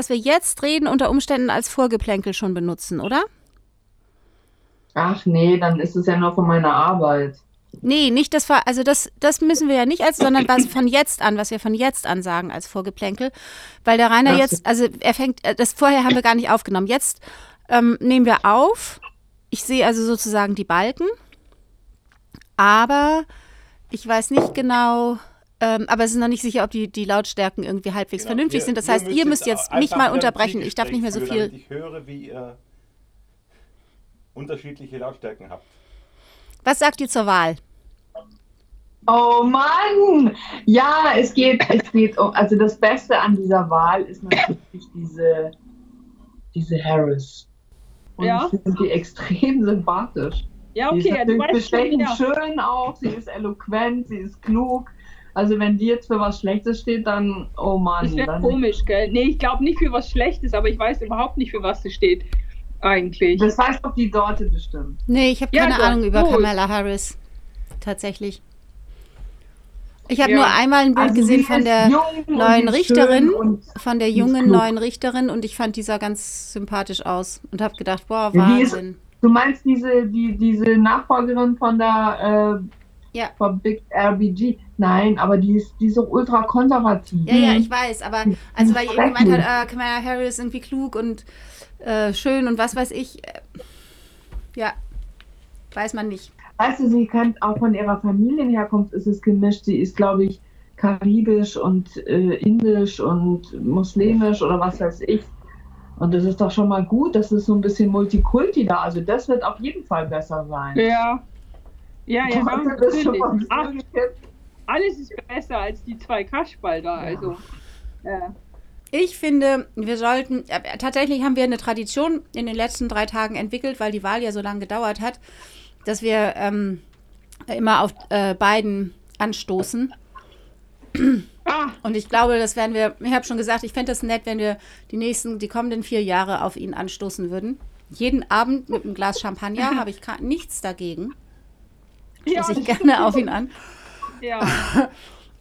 was wir jetzt reden, unter Umständen als Vorgeplänkel schon benutzen, oder? Ach nee, dann ist es ja nur von meiner Arbeit. Nee, nicht das war, also das, das müssen wir ja nicht als, sondern was von jetzt an, was wir von jetzt an sagen als Vorgeplänkel. Weil der Rainer jetzt, also er fängt, äh, das vorher haben wir gar nicht aufgenommen. Jetzt ähm, nehmen wir auf. Ich sehe also sozusagen die Balken. Aber ich weiß nicht genau, ähm, aber es ist noch nicht sicher, ob die, die Lautstärken irgendwie halbwegs Genau. vernünftig Ihr- sind. Das heißt, ihr müsst jetzt mich mal unterbrechen. Ich darf nicht mehr so viel. Ich höre, wie ihr unterschiedliche Lautstärken habt. Was sagt ihr zur Wahl? Oh Mann! Ja, es geht, es geht um, also das Beste an dieser Wahl ist natürlich diese, diese Harris. Und Ja. ich finde die extrem sympathisch. Ja, Sie ist okay, ja, du weißt schon wieder. schön auch, sie ist eloquent, sie ist klug. Also wenn die jetzt für was Schlechtes steht, dann, oh Mann. Das wäre komisch, gell? Nee, ich glaube nicht für was Schlechtes, aber ich weiß überhaupt nicht, für was sie steht. Eigentlich. Das weiß doch die Dorte bestimmt. Nee, ich habe Ja, keine doch, Ahnung über gut. Kamala Harris. Tatsächlich. Ich habe Ja. nur einmal ein Bild Also gesehen von der neuen Richterin, von der jungen neuen Richterin und ich fand die sah ganz sympathisch aus und habe gedacht, boah, Ja, die ist- Wahnsinn. du meinst diese, die, diese Nachfolgerin von der äh, Ja. von Big RBG? Nein, aber die ist, die ist doch ultra konservativ. Ja, ja, ich weiß, aber also weil ihr gemeint hat, äh, Kamala Harris irgendwie klug und äh, schön und was weiß ich. Äh, ja, weiß man nicht. Weißt du, sie kennt auch von ihrer Familienherkunft ist es gemischt. Sie ist, glaube ich, karibisch und äh, indisch und muslimisch oder was weiß ich. Und das ist doch schon mal gut, das ist so ein bisschen Multikulti da. Also das wird auf jeden Fall besser sein. Ja. Ja, ja, mal natürlich. Ach, alles ist besser als die zwei Kaschball da. Also. Ja. Ich finde, wir sollten, äh, tatsächlich haben wir eine Tradition in den letzten drei Tagen entwickelt, weil die Wahl ja so lange gedauert hat, dass wir ähm, immer auf äh, beiden anstoßen. Ah, Und ich glaube, das werden wir, ich habe schon gesagt, ich fände es nett, wenn wir die nächsten, die kommenden vier Jahre auf ihn anstoßen würden. Jeden Abend mit einem Glas Champagner habe ich nichts dagegen. Ja, Stoße ich gerne auf ihn an. ja.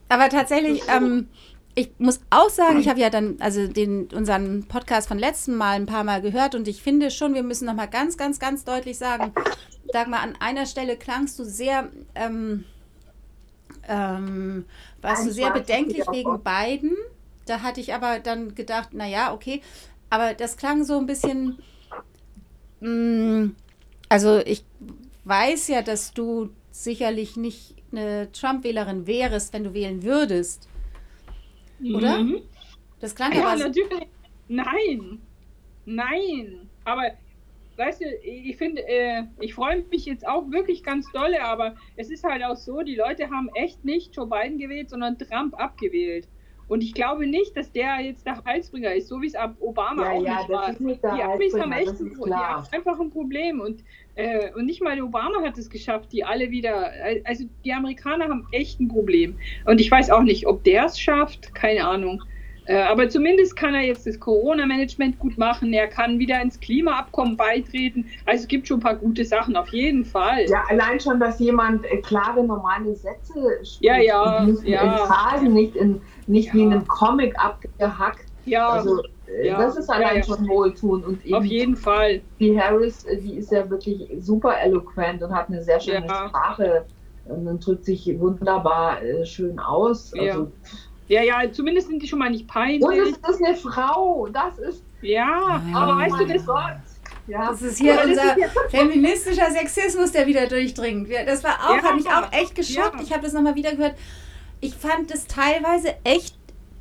Aber tatsächlich, ähm, ich muss auch sagen, ich habe ja dann also den unseren Podcast von letzten Mal ein paar Mal gehört und ich finde schon, wir müssen noch mal ganz, ganz, ganz deutlich sagen, sag mal, an einer Stelle klangst du sehr, ähm, ähm, warst du sehr bedenklich wegen auch. beiden. Da hatte ich aber dann gedacht, na ja, okay, aber das klang so ein bisschen, mh, also ich weiß ja, dass du sicherlich nicht eine Trump-Wählerin wärst, wenn du wählen würdest. Oder? Mhm. Das klang Ja, aber natürlich. Nein. Nein. Aber, weißt du, ich finde, äh, ich freue mich jetzt auch wirklich ganz dolle, aber es ist halt auch so, die Leute haben echt nicht Joe Biden gewählt, sondern Trump abgewählt. Und ich glaube nicht, dass der jetzt der Heilsbringer ist, so wie es ab Obama Ja, auch ja, nicht das war. ist nicht der die Amis haben echt ein, die haben einfach ein Problem. Und, äh, und nicht mal der Obama hat es geschafft, die alle wieder. Also die Amerikaner haben echt ein Problem. Und ich weiß auch nicht, ob der es schafft, keine Ahnung. Äh, aber zumindest kann er jetzt das Corona-Management gut machen. Er kann wieder ins Klimaabkommen beitreten. Also es gibt schon ein paar gute Sachen, auf jeden Fall. Ja, allein schon, dass jemand äh, klare, normale Sätze spricht. Ja, ja, nicht ja. in Phrasen, nicht, in, nicht wie in Ja. einem Comic abgehackt. Ja, Also, äh, Ja, das ist allein ja. schon wohltun. Und eben auf jeden Fall. die Harris, äh, die ist ja wirklich super eloquent und hat eine sehr schöne Ja. Sprache und dann drückt sich wunderbar äh, schön aus. Ja. Also, Ja, ja, zumindest sind die schon mal nicht und peinlich. ist das eine Frau? Das ist. Ja, Ja. aber oh weißt du, mein das, Gott. Ja. Das ist hier Ja, das unser ist feministischer Sexismus, der wieder durchdringt. Das war auch, Ja. hat mich auch echt geschockt. Ja. Ich habe das nochmal wieder gehört. Ich fand das teilweise echt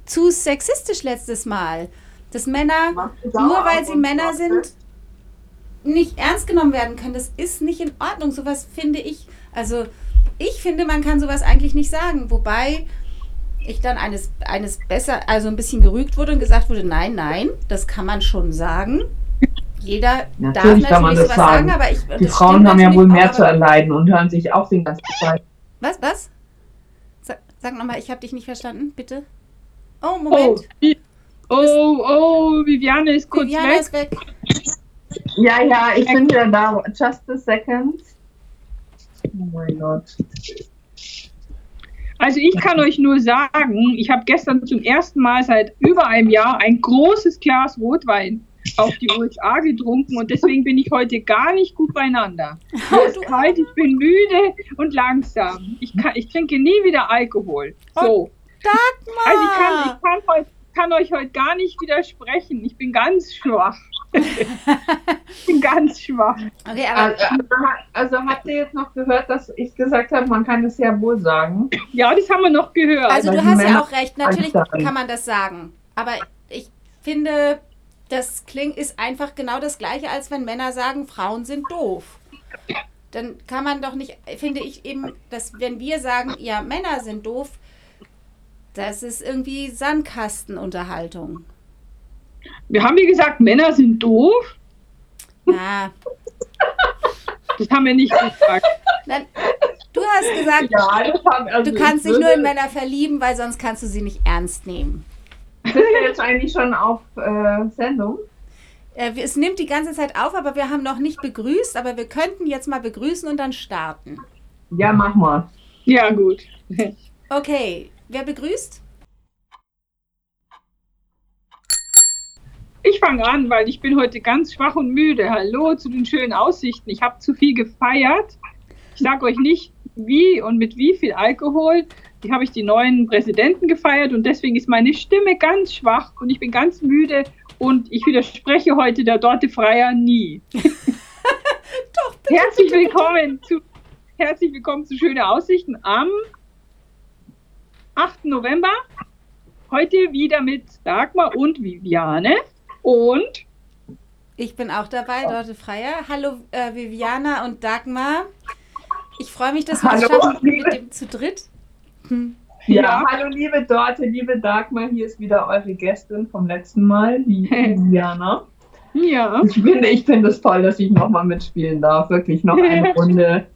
zu sexistisch letztes Mal. Dass Männer, nur weil sie Männer sind, nicht ernst genommen werden können. Das ist nicht in Ordnung. Sowas finde ich, also ich finde, man kann sowas eigentlich nicht sagen. Wobei ich dann eines, eines besser, also ein bisschen gerügt wurde und gesagt wurde, nein, nein, das kann man schon sagen. Jeder darf Natürlich kann man das sowas sagen, sagen. aber ich. Die Frauen haben ja wohl mehr auch, zu erleiden und hören sich auch den ganzen Zeit. Was, was? Sag, sag nochmal, ich habe dich nicht verstanden, bitte. Oh, oh, Moment. Vi- oh, oh, Viviane ist kurz Viviana weg. ist weg. Ja, ja, ich bin wieder da. Just a second. Oh mein Gott. Also ich kann euch nur sagen, ich habe gestern zum ersten Mal seit über einem Jahr ein großes Glas Rotwein auf die USA getrunken und deswegen bin ich heute gar nicht gut beieinander. Mir ist kalt, ich bin müde und langsam. Ich, kann, ich trinke nie wieder Alkohol. So. Dagmar! Also ich kann, ich kann, heut, kann euch heute gar nicht widersprechen. Ich bin ganz schwach. ich bin ganz schwach. Okay, aber Also, also habt ihr jetzt noch gehört, dass ich gesagt habe, man kann es ja wohl sagen. Ja, das haben wir noch gehört. Also du hast ja auch recht, natürlich kann man das sagen. Aber ich finde, das klingt ist einfach genau das gleiche, als wenn Männer sagen, Frauen sind doof. Dann kann man doch nicht, finde ich eben, dass wenn wir sagen, ja, Männer sind doof, das ist irgendwie Sandkastenunterhaltung. wir haben wie gesagt, Männer sind doof. Na, Das haben wir nicht gesagt. dann, du hast gesagt, Ja, also du kannst ich dich nur in Männer verlieben, weil sonst kannst du sie nicht ernst nehmen. Sind wir jetzt eigentlich schon auf äh, Sendung? Äh, Es nimmt die ganze Zeit auf, aber wir haben noch nicht begrüßt, aber wir könnten jetzt mal begrüßen und dann starten. Ja, mach mal. Ja, gut. Okay, wer begrüßt? Ich fange an, weil ich bin heute ganz schwach und müde. Hallo zu den schönen Aussichten. Ich habe zu viel gefeiert. Ich sage euch nicht, wie und mit wie viel Alkohol. Die habe ich die neuen Präsidenten gefeiert und deswegen ist meine Stimme ganz schwach und ich bin ganz müde und ich widerspreche heute der Dorte Freier nie. Doch, bitte. Herzlich willkommen zu herzlich willkommen zu Schöne Aussichten am 8. November. Heute wieder mit Dagmar und Viviane und Ich bin auch dabei, Dorte Freier. Hallo äh, Viviana und Dagmar. Ich freue mich, dass wir es schaffen mit dem zu dritt. Hm. Ja, Ja. hallo liebe Dorte, liebe Dagmar, hier ist wieder eure Gästin vom letzten Mal, die Diana. ja. Ich finde, ich finde es toll, dass ich nochmal mitspielen darf. Wirklich noch eine Runde.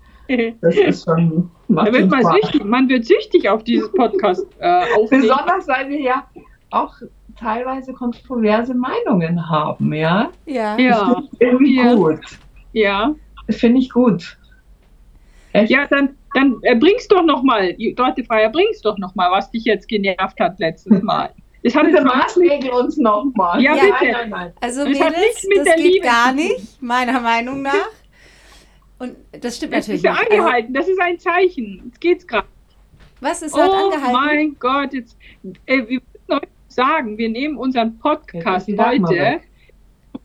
Das ist schon. Macht Da wird man süchtig, man wird süchtig auf dieses Podcast äh, aufnehmen. Besonders, weil wir ja auch teilweise kontroverse Meinungen haben, ja? Ja. Das Ja, finde ich irgendwie Ja. gut. ja. Das finde ich gut. Echt? Ja, dann, dann äh, bring's doch noch mal, Dorte Freier, bring's doch noch mal, was dich jetzt genervt hat letztes Mal. Das hat Bitte maßregel uns nochmal. Ja, Ja, bitte. Nein, nein, nein. Also Das Mädels, nichts mit das der geht Liebe gar nicht, meiner Meinung nach. Und das stimmt Das natürlich ist ja nicht. Also, angehalten, das ist ein Zeichen. Jetzt geht's gerade. was ist heute Oh angehalten? mein Gott, jetzt, äh, wir müssen euch sagen, wir nehmen unseren Podcast heute weg.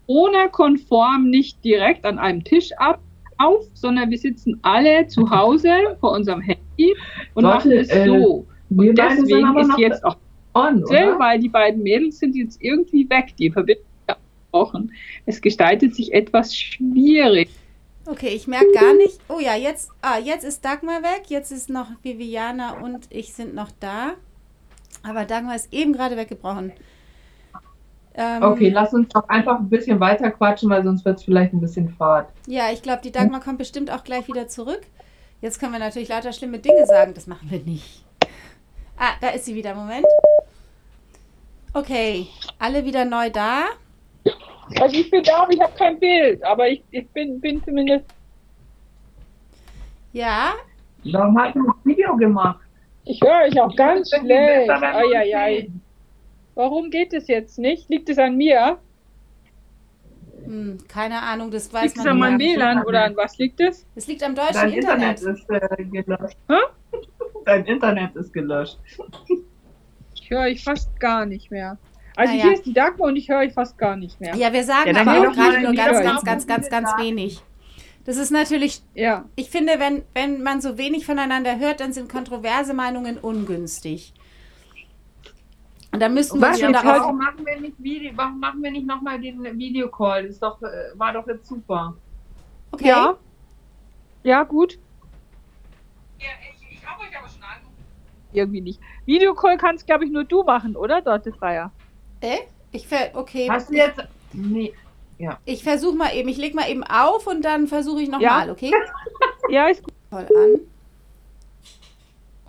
Corona-konform nicht direkt an einem Tisch ab, auf, sondern wir sitzen alle zu Hause vor unserem Handy und Warte, machen es äh, so. Wir Und deswegen ist jetzt auch on, oder? weil die beiden Mädels sind jetzt irgendwie weg, die Verbindung ist abgebrochen. Es gestaltet sich etwas schwierig. Okay, ich merke gar nicht. Oh ja, jetzt, ah, jetzt ist Dagmar weg. Jetzt ist noch Viviana und ich sind noch da. Aber Dagmar ist eben gerade weggebrochen. Ähm, Okay, lass uns doch einfach ein bisschen weiter quatschen, weil sonst wird es vielleicht ein bisschen fad. Ja, ich glaube, die Dagmar kommt bestimmt auch gleich wieder zurück. Jetzt können wir natürlich lauter schlimme Dinge sagen. Das machen wir nicht. Ah, da ist sie wieder. Moment. Okay, alle wieder neu da. Also ich bin da, aber ich habe kein Bild, aber ich, ich bin, bin zumindest. Ja, Warum hast du ein Video gemacht? Ich höre euch auch ganz schlecht. Eieiei. Warum geht es jetzt nicht? Liegt es an mir? hm, keine Ahnung, das weiß Liegt es man an meinem nicht. WLAN oder an was liegt es? Es liegt am deutschen Dein Internet. Internet ist äh, gelöscht. Hä? Dein Internet ist gelöscht. Ich höre euch fast gar nicht mehr. Also Ah, ja. hier ist die Dagmar und ich höre euch fast gar nicht mehr. Ja, wir sagen Ja, dann aber auch gerade nur ganz, ganz, ganz, ganz, ganz wenig. Das ist natürlich, Ja. ich finde, wenn, wenn man so wenig voneinander hört, dann sind kontroverse Meinungen ungünstig. Und da müssen wir schon darauf. warum machen wir nicht Video, warum machen wir nicht nochmal den Videocall? Das ist doch, äh, war doch jetzt super. Okay. Ja. Ja, gut. Irgendwie nicht. Videocall kannst, glaube ich, nur du machen, oder, Dorte Freier? Äh? Ich ver okay. Hast du jetzt. Nee. Ich versuche mal eben, ich lege mal eben auf und dann versuche ich Ja. nochmal, okay? Ja, ist gut. Voll an.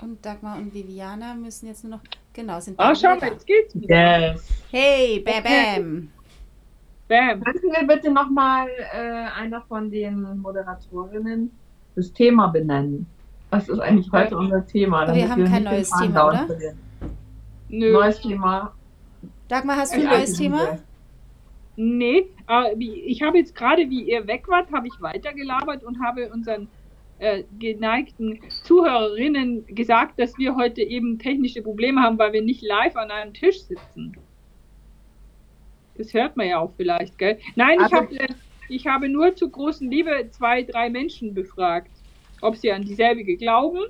Und Dagmar und Viviana müssen jetzt nur noch. Genau, sind Ah, beide schau mal, jetzt geht's wieder. Yes. Hey, bam, bam. Bam. Könnten wir bitte nochmal äh, einer von den Moderatorinnen das Thema benennen? Was ist eigentlich heute unser Thema? Wir haben kein neues Thema, oder? Nö. Neues Thema. Dagmar, hast du ein neues Thema? Nee, aber wie, ich habe jetzt gerade, wie ihr weg wart, habe ich weitergelabert und habe unseren äh, geneigten Zuhörerinnen gesagt, dass wir heute eben technische Probleme haben, weil wir nicht live an einem Tisch sitzen. Das hört man ja auch vielleicht, gell? Nein, ich, habe, äh, ich habe nur zu großen Liebe zwei, drei Menschen befragt, ob sie an dieselbige glauben.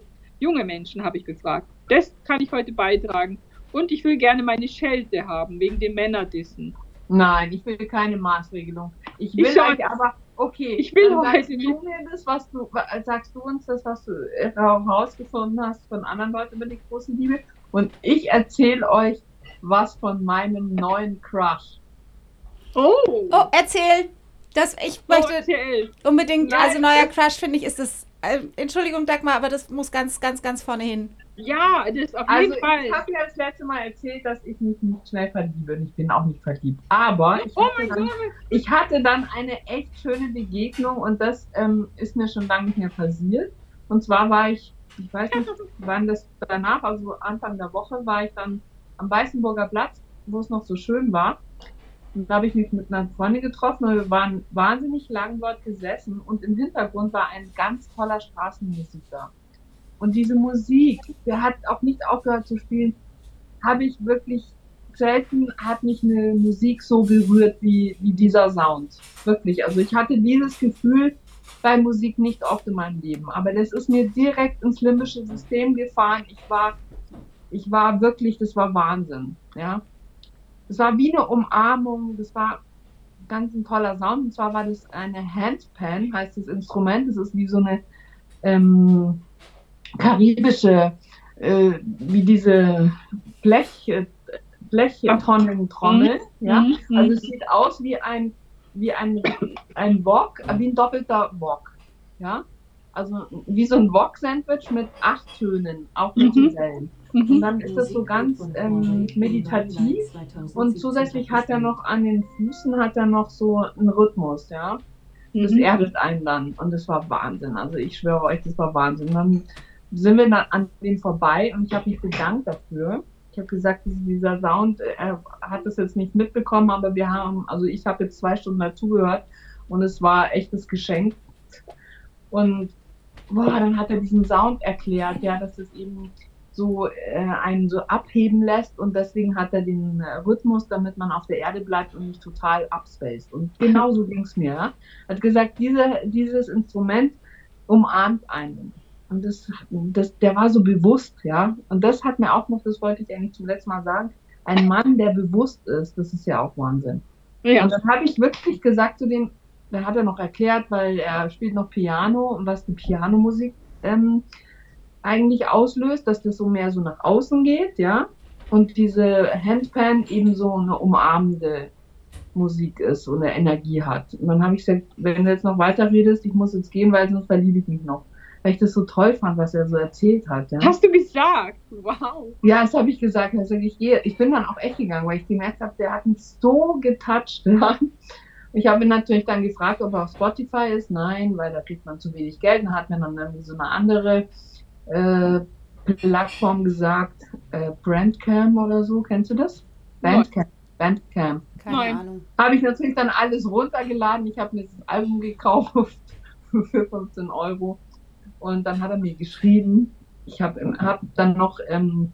Junge Menschen habe ich befragt. Das kann ich heute beitragen. Und ich will gerne meine Schelte haben, wegen dem Männerdissen. Nein, ich will keine Maßregelung. Ich will Ich euch aber, okay, Ich will dann heute sagst du nicht. mir das, was du, sagst du uns das, was du äh, herausgefunden hast von anderen Leuten über die große Liebe und ich erzähle euch was von meinem neuen Crush. Oh! Oh, erzähl! Das, ich möchte erzähl. unbedingt, Nein, also neuer das- Crush finde ich, ist das. Äh, Entschuldigung, Dagmar, aber das muss ganz, ganz, ganz vorne hin. Ja, das auf Also jeden ich Fall. habe ja das letzte Mal erzählt, dass ich mich nicht schnell verliebe und ich bin auch nicht verliebt. Aber ich Oh hatte, dann, ich hatte dann eine echt schöne Begegnung und das ähm, ist mir schon lange nicht mehr passiert. Und zwar war ich, ich weiß nicht, wann das danach, also Anfang der Woche, war ich dann am Weißenburger Platz, wo es noch so schön war. Da habe ich mich mit einer Freundin getroffen und wir waren wahnsinnig lang dort gesessen und im Hintergrund war ein ganz toller Straßenmusiker. Und diese Musik, der hat auch nicht aufgehört zu spielen, habe ich wirklich selten hat mich eine Musik so berührt wie, wie dieser Sound. Wirklich. Also ich hatte dieses Gefühl bei Musik nicht oft in meinem Leben. Aber das ist mir direkt ins limbische System gefahren. Ich war, ich war wirklich, das war Wahnsinn. Ja. Das war wie eine Umarmung. Das war ganz ein toller Sound. Und zwar war das eine Handpan, heißt das Instrument. Das ist wie so eine ähm, karibische, äh, wie diese Blech, äh, Blechtonnentrommel. Ja. Mhm, mhm. Also es sieht aus wie ein, wie ein, ein Wok, äh, wie ein doppelter Wok. Ja. Also wie so ein Wok-Sandwich mit acht Tönen, auch mit Mhm. Wellen. Und Mhm. dann ist das so ganz ähm, meditativ. Und zusätzlich hat er noch an den Füßen hat er noch so einen Rhythmus, ja. Das Mhm. erdet einen dann. Und das war Wahnsinn. Also ich schwöre euch, das war Wahnsinn. Dann sind wir dann an den vorbei und ich habe mich bedankt dafür. Ich habe gesagt, dieser Sound, er hat das jetzt nicht mitbekommen, aber wir haben, also ich habe jetzt zwei Stunden dazugehört und es war echtes Geschenk. Und boah, dann hat er diesen Sound erklärt, ja, dass es eben so äh, einen so abheben lässt und deswegen hat er den äh, Rhythmus, damit man auf der Erde bleibt und nicht total abspaced. Und genauso ging's mir. Ja? Hat gesagt, diese, dieses Instrument umarmt einen. Und das, das, der war so bewusst, ja. Und das hat mir auch noch, das wollte ich eigentlich zum letzten Mal sagen, ein Mann, der bewusst ist, das ist ja auch Wahnsinn. Ja. Und dann habe ich wirklich gesagt zu dem, dann hat er noch erklärt, weil er spielt noch Piano und was die Pianomusik ähm, eigentlich auslöst, dass das so mehr so nach außen geht, ja. Und diese Handpan eben so eine umarmende Musik ist und eine Energie hat. Und dann habe ich gesagt, wenn du jetzt noch weiter redest, ich muss jetzt gehen, weil sonst verliebe ich mich noch. Weil ich das so toll fand, was er so erzählt hat. Ja, Hast du gesagt? Wow. ja das habe ich gesagt. Also ich, gehe, ich bin dann auch echt gegangen, weil ich gemerkt habe, der hat mich so getoucht. Ja. Ich habe ihn natürlich dann gefragt, ob er auf Spotify ist. Nein, weil da kriegt man zu wenig Geld. Dann hat mir dann irgendwie so eine andere äh, Plattform gesagt, äh, Brandcam oder so. Kennst du das? Bandcamp. Bandcamp. Keine Nein. Ahnung. Habe ich natürlich dann alles runtergeladen. Ich habe mir das Album gekauft für 15 Euro. Und dann hat er mir geschrieben, ich habe hab dann noch, ähm,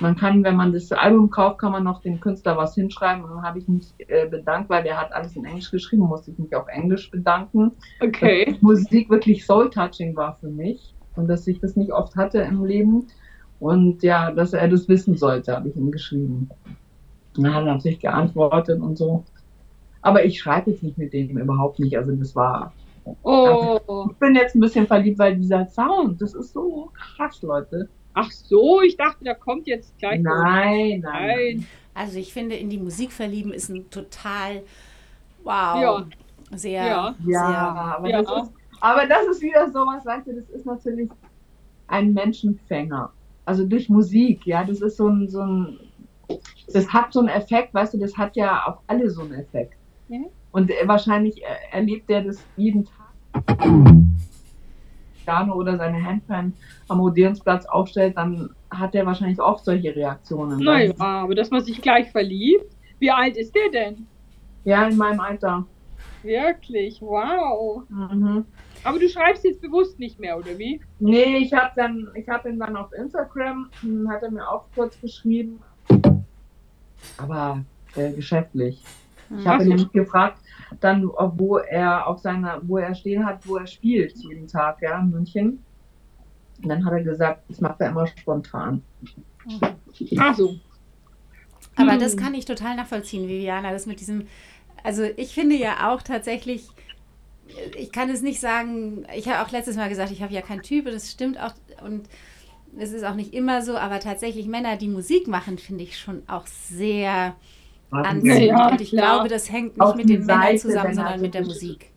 man kann, wenn man das Album kauft, kann man noch dem Künstler was hinschreiben. Und dann habe ich mich äh, bedankt, weil der hat alles in Englisch geschrieben, musste ich mich auf Englisch bedanken. Okay. Dass die Musik wirklich soul-touching war für mich und dass ich das nicht oft hatte im Leben. Und ja, dass er das wissen sollte, habe ich ihm geschrieben. Und dann hat er natürlich geantwortet und so. Aber ich schreibe jetzt nicht mit dem überhaupt nicht. Also das war. Oh. Ich bin jetzt ein bisschen verliebt, weil dieser Sound, das ist so krass, Leute. Ach so, ich dachte, da kommt jetzt gleich. Nein, nein. Nein. Also ich finde, in die Musik verlieben ist ein total wow. Ja. Sehr, Ja. Ja, aber, Ja. Das ist, aber das ist wieder sowas, weißt du, das ist natürlich ein Menschenfänger. Also durch Musik, ja, das ist so ein, so ein, das hat so einen Effekt, weißt du, das hat ja auf alle so einen Effekt. Ja. Und wahrscheinlich erlebt er das jeden Tag. Piano oder seine Handpan am Odeonsplatz aufstellt, dann hat er wahrscheinlich oft solche Reaktionen. Naja, aber dass man sich gleich verliebt. Wie alt ist der denn? Ja, in meinem Alter. Wirklich, wow. Mhm. Aber du schreibst jetzt bewusst nicht mehr, oder wie? Nee, ich habe dann, ich habe ihn dann auf Instagram, hm, hat er mir auch kurz geschrieben. Aber äh, geschäftlich. Ich habe ihn nämlich gefragt, dann, wo er auf seiner, wo er stehen hat, wo er spielt jeden Tag, ja, in München. Und dann hat er gesagt, das macht er immer spontan. Ach so. Aber Hm. das kann ich total nachvollziehen, Viviana, das mit diesem, also ich finde ja auch tatsächlich, ich kann es nicht sagen, ich habe auch letztes Mal gesagt, ich habe ja keinen Typ, das stimmt auch und es ist auch nicht immer so, aber tatsächlich Männer, die Musik machen, finde ich schon auch sehr anziehend. Ja, und ich klar. glaube, das hängt nicht Auf mit die den Männern Seite, zusammen, wenn er sondern so mit der Musik.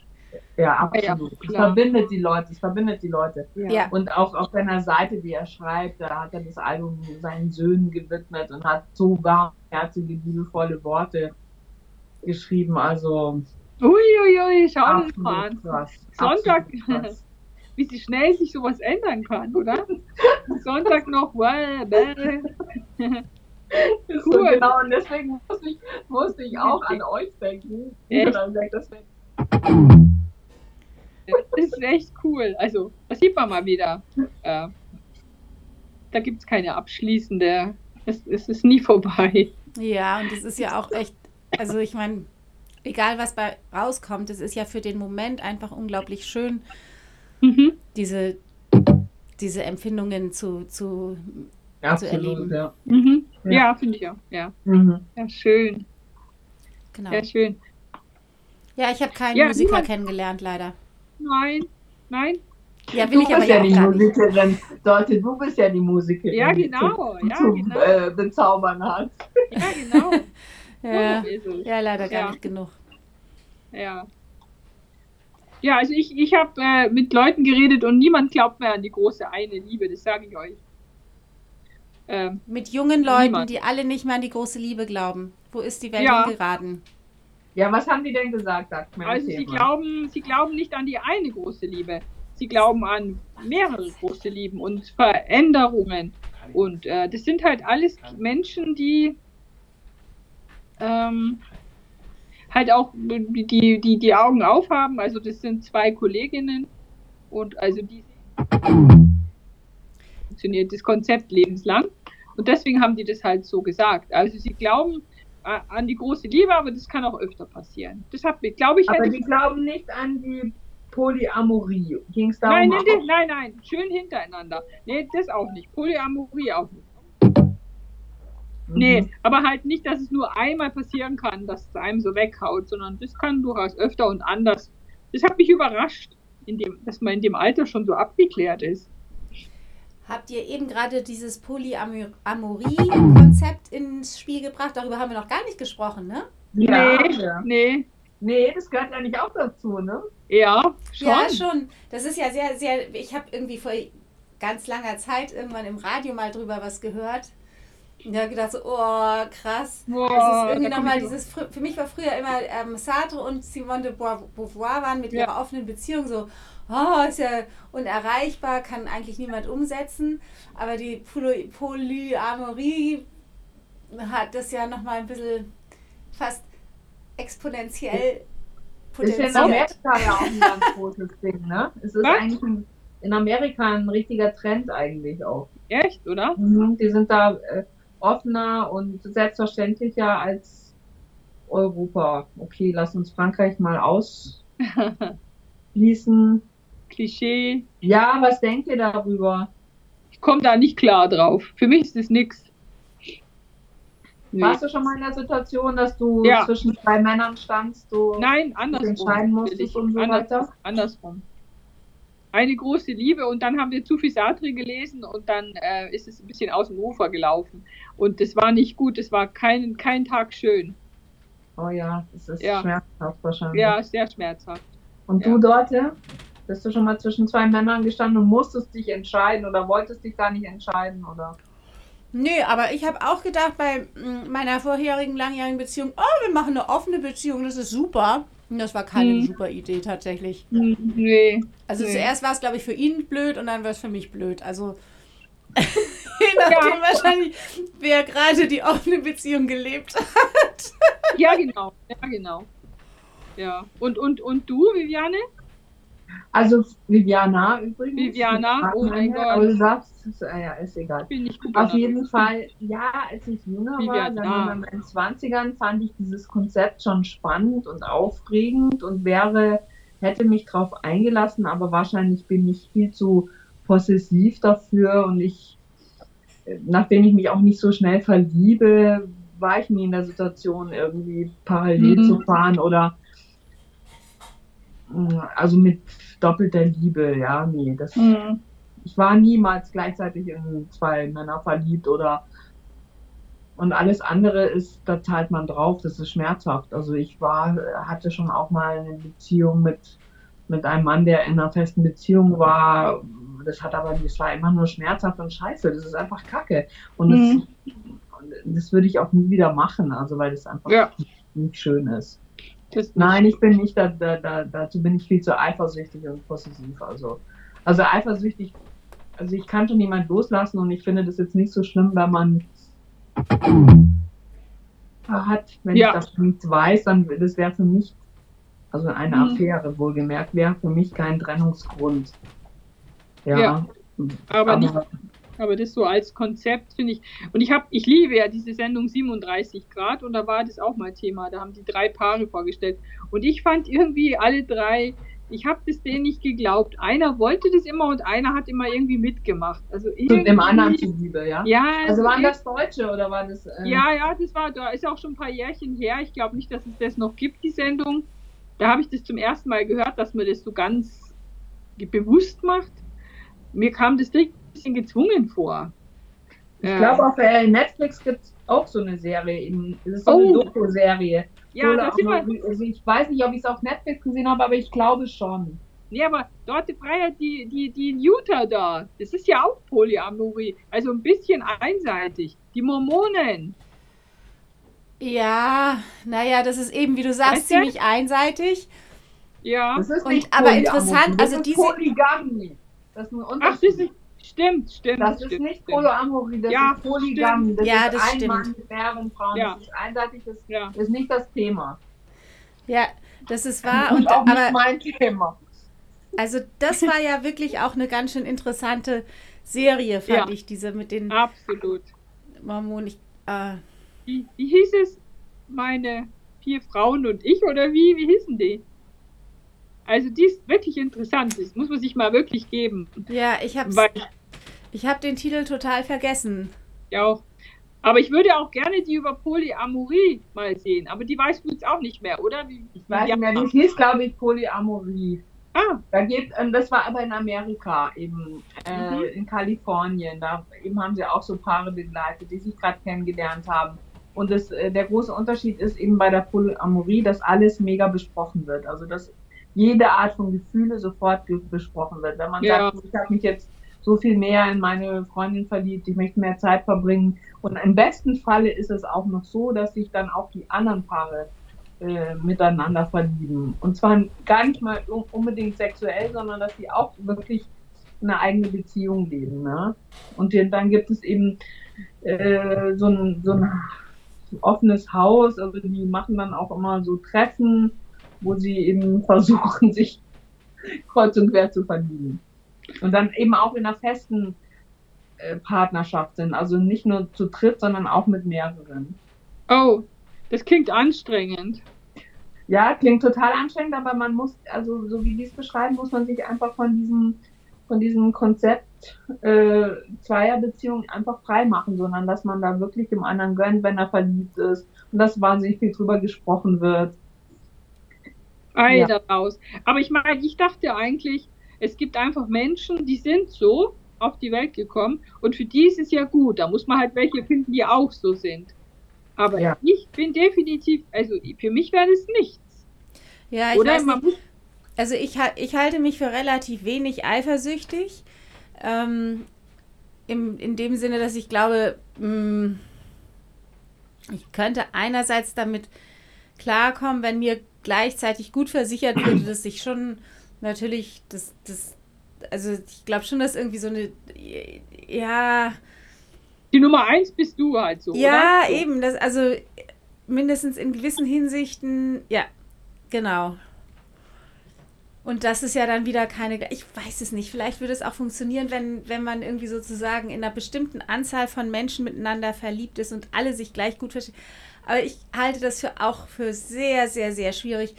Ja, absolut. Ja, es verbindet die Leute, es verbindet die Leute. Ja. Und auch auf seiner Seite, wie er schreibt, da hat er das Album seinen Söhnen gewidmet und hat so warmherzige, liebevolle Worte geschrieben. Also Uiuiui, schau das mal an. krass. Sonntag- krass. Wie sie schnell sich sowas ändern kann, oder? Sonntag noch, well, bäh. Ist so Cool. genau, und deswegen musste ich, musste ich auch an euch denken. Echt? Das, Das ist echt cool. Also, das sieht man mal wieder. Äh, da gibt es keine abschließende. Es, es ist nie vorbei. Ja, und es ist ja auch echt, also ich meine, egal was bei rauskommt, es ist ja für den Moment einfach unglaublich schön, Mhm. diese, diese Empfindungen zu, zu absolut, erleben. ja. Mhm. Ja. Ja, finde ich auch. Ja. Mhm. ja, schön. genau. Ja, schön. Ja, ich habe keinen Ja, Musiker niemand- kennengelernt, leider. Nein, nein. Ja, will Du ich aber bist ja ja auch die. Musikerin, Leute, du bist ja die Musikerin. Ja, die genau, ja, zum genau. Äh, Bezaubern hat. Ja, genau. Ja, ja leider gar Ja. nicht genug. Ja. Ja, also ich, ich habe äh, mit Leuten geredet und niemand glaubt mehr an die große eine Liebe, das sage ich euch. Ähm, Mit jungen Leuten, Niemand. die alle nicht mehr an die große Liebe glauben. Wo ist die Welt Ja. hingeraten? Ja, was haben die denn gesagt? Sagt mir also sie glauben, sie glauben nicht an die eine große Liebe. Sie glauben an mehrere große Lieben und Veränderungen. Und äh, das sind halt alles Menschen, die ähm, halt auch die, die, die, Augen aufhaben. Also das sind zwei Kolleginnen und also die funktioniert das Konzept lebenslang. Und deswegen haben die das halt so gesagt. Also sie glauben an die große Liebe, aber das kann auch öfter passieren. Das hat, glaube ich, Aber hätte die glauben nicht an die Polyamorie. Ging es darum? Nein, nein, nein, nein, schön hintereinander. Nee, das auch nicht. Polyamorie auch nicht. Mhm. Nee, aber halt nicht, dass es nur einmal passieren kann, dass es einem so weghaut, sondern das kann durchaus öfter und anders. Das hat mich überrascht, in dem, dass man in dem Alter schon so abgeklärt ist. Habt ihr eben gerade dieses Polyamorie-Konzept ins Spiel gebracht? Darüber haben wir noch gar nicht gesprochen, ne? Ja, nee, ja. nee, Nee, das gehört ja nicht auch dazu, ne? ja, schon. Ja, schon. Das ist ja sehr, sehr. Ich habe irgendwie vor ganz langer Zeit irgendwann im Radio mal drüber was gehört. Habe gedacht, so, oh, krass. Boah, das ist irgendwie nochmal dieses. fr- Für mich war früher immer ähm, Sartre und Simone de Beauv- Beauvoir waren mit Ja. ihrer offenen Beziehung so, oh, ist ja unerreichbar, kann eigentlich niemand umsetzen. Aber die Poly Polyamorie hat das ja nochmal ein bisschen fast exponentiell Ist ja in potenziert. Amerika ja auch ein ganz großes Ding, ne? Es ist Was? eigentlich ein, in Amerika ein richtiger Trend eigentlich auch. Echt, oder? Mhm, die sind da äh, offener und selbstverständlicher als Europa. Okay, lass uns Frankreich mal ausschließen. Klischee. Ja, was denkt ihr darüber? Ich komme da nicht klar drauf. Für mich ist das nix. Nee. Warst du schon mal in der Situation, dass du Ja. zwischen zwei Männern standst, du Nein, andersrum. entscheiden musstest und so Anders- weiter? Andersrum. Eine große Liebe und dann haben wir zu viel Sartre gelesen und dann äh, ist es ein bisschen aus dem Ufer gelaufen. Und das war nicht gut, es war kein, kein Tag schön. Oh ja, das ist Ja. schmerzhaft wahrscheinlich. Ja, sehr schmerzhaft. Und Ja. du, Dorte? Bist du schon mal zwischen zwei Männern gestanden und musstest dich entscheiden oder wolltest dich gar nicht entscheiden? Oder? Nö, aber ich habe auch gedacht bei mm, meiner vorherigen langjährigen Beziehung, oh, wir machen eine offene Beziehung, das ist super. Das war keine hm. super Idee tatsächlich. Hm, nee. Also nee. zuerst war es, glaube ich, für ihn blöd und dann war es für mich blöd. Also je nachdem ja. wahrscheinlich, wer gerade die offene Beziehung gelebt hat. ja, genau. Ja, genau. Ja. Und, und, und du, Viviane? Also Viviana übrigens. Viviana, oh mein Gott. Aber du sagst, ist, ja, ist egal. Bin ich Auf jeden Fall, ja, als ich jünger Viviana. war, mal in meinen 20ern, fand ich dieses Konzept schon spannend und aufregend und wäre, hätte mich darauf eingelassen, aber wahrscheinlich bin ich viel zu possessiv dafür und ich, nachdem ich mich auch nicht so schnell verliebe, war ich nie in der Situation, irgendwie parallel mhm. zu fahren oder also mit doppelter Liebe, ja, nee, das, mhm. ich war niemals gleichzeitig in zwei Männer verliebt oder und alles andere ist, da zahlt man drauf, das ist schmerzhaft. Also ich war, hatte schon auch mal eine Beziehung mit, mit einem Mann, der in einer festen Beziehung war. Das hat aber, das war immer nur schmerzhaft und scheiße. Das ist einfach Kacke. Und mhm. das, das würde ich auch nie wieder machen, also weil das einfach ja. nicht, nicht schön ist. Nein, ich bin nicht, da, da, da, dazu bin ich viel zu eifersüchtig und possessiv. Also, also eifersüchtig, also ich kann schon niemand loslassen und ich finde das jetzt nicht so schlimm, wenn man hat, wenn ja. ich das nicht weiß, dann das wäre für mich, also eine mhm. Affäre wohlgemerkt, wäre für mich kein Trennungsgrund. Ja. ja. Aber, aber, nicht, aber das so als Konzept finde ich. Und ich habe, ich liebe ja diese Sendung 37 Grad und da war das auch mal Thema. Da haben die drei Paare vorgestellt. Und ich fand irgendwie alle drei, ich habe das denen nicht geglaubt. Einer wollte das immer und einer hat immer irgendwie mitgemacht. Also irgendwie, dem anderen zuliebe, ja? Ja. Also waren das Deutsche oder war das? Äh... Ja, ja, das war, da ist auch schon ein paar Jährchen her. Ich glaube nicht, dass es das noch gibt, die Sendung. Da habe ich das zum ersten Mal gehört, dass man das so ganz bewusst macht. Mir kam das direkt bisschen gezwungen vor. Ich glaube, auf Netflix gibt es auch so eine Serie. Das ist so oh. eine Doku-Serie. Ja, das immer, also ich weiß nicht, ob ich es auf Netflix gesehen habe, aber ich glaube schon. Nee, aber dort Freiheit, die, die, die in Utah da, das ist ja auch Polyamorie. Also ein bisschen einseitig. Die Mormonen. Ja, naja, das ist eben, wie du sagst, weißt ziemlich einseitig. Ja. Das ist nicht Und, aber interessant, also diese. Polygamie. Das ist ein Unterschied. Ach, das ist, Stimmt, stimmt. Das stimmt, ist nicht Polyamorie, das ja, ist Polygam. Das ja, ist das ein stimmt. Mann mit mehreren Frauen. Ja. Das ist einseitig, das ja. ist nicht das Thema. Ja, das ist wahr. Und, und auch aber, nicht mein Thema. Also das war ja wirklich auch eine ganz schön interessante Serie, fand ja, ich, diese mit den Absolut. Mormonen. Ich, äh, wie, wie hieß es? Meine vier Frauen und ich oder wie? Wie hießen die? Also die ist wirklich interessant. Das muss man sich mal wirklich geben. Ja, ich habe ich habe den Titel total vergessen. Ja auch. Aber ich würde auch gerne die über Polyamorie mal sehen. Aber die weißt du jetzt auch nicht mehr, oder? Wie, ich weiß nicht mehr. Die hieß, glaube ich, Polyamorie. Ah. Da geht, ähm, das war aber in Amerika eben, äh, mhm. in Kalifornien. Da eben haben sie auch so Paare begleitet, die sich gerade kennengelernt haben. Und das, äh, der große Unterschied ist eben bei der Polyamorie, dass alles mega besprochen wird. Also dass jede Art von Gefühle sofort besprochen wird. Wenn man ja. sagt, ich habe mich jetzt so viel mehr in meine Freundin verliebt, ich möchte mehr Zeit verbringen. Und im besten Falle ist es auch noch so, dass sich dann auch die anderen Paare äh, miteinander verlieben. Und zwar gar nicht mal unbedingt sexuell, sondern dass sie auch wirklich eine eigene Beziehung leben. Ne? Und dann gibt es eben äh, so, ein, so ein offenes Haus, also die machen dann auch immer so Treffen wo sie eben versuchen, sich kreuz und quer zu verlieben. Und dann eben auch in einer festen äh, Partnerschaft sind. Also nicht nur zu dritt, sondern auch mit mehreren. Oh, das klingt anstrengend. Ja, klingt total anstrengend, aber man muss, also so wie die es beschreiben, muss man sich einfach von diesem, von diesem Konzept äh, Zweierbeziehung einfach frei machen, sondern dass man da wirklich dem anderen gönnt, wenn er verliebt ist und dass wahnsinnig viel drüber gesprochen wird Ei ja. daraus. Aber ich meine, ich dachte eigentlich, es gibt einfach Menschen, die sind so auf die Welt gekommen und für die ist es ja gut. Da muss man halt welche finden, die auch so sind. Aber ja. ich bin definitiv, also für mich wäre das nichts. Ja, ich Oder weiß nicht. Also ich, ich halte mich für relativ wenig eifersüchtig. Ähm, im, in dem Sinne, dass ich glaube, mh, mm, ich könnte einerseits damit klarkommen, wenn mir gleichzeitig gut versichert würde, dass sich schon natürlich das, das also ich glaube schon, dass irgendwie so eine, ja. Die Nummer eins bist du halt so. Ja, oder? eben, das, also mindestens in gewissen Hinsichten, ja, genau. Und das ist ja dann wieder keine, ich weiß es nicht, vielleicht würde es auch funktionieren, wenn, wenn man irgendwie sozusagen in einer bestimmten Anzahl von Menschen miteinander verliebt ist und alle sich gleich gut verstehen. Aber ich halte das für auch für sehr, sehr, sehr schwierig.